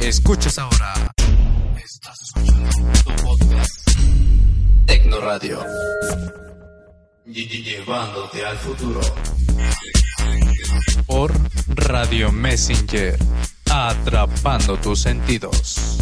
Escuchas ahora. Estás escuchando tu podcast. Tecno Radio. Llevándote al futuro. Por Radio Messenger. Atrapando tus sentidos.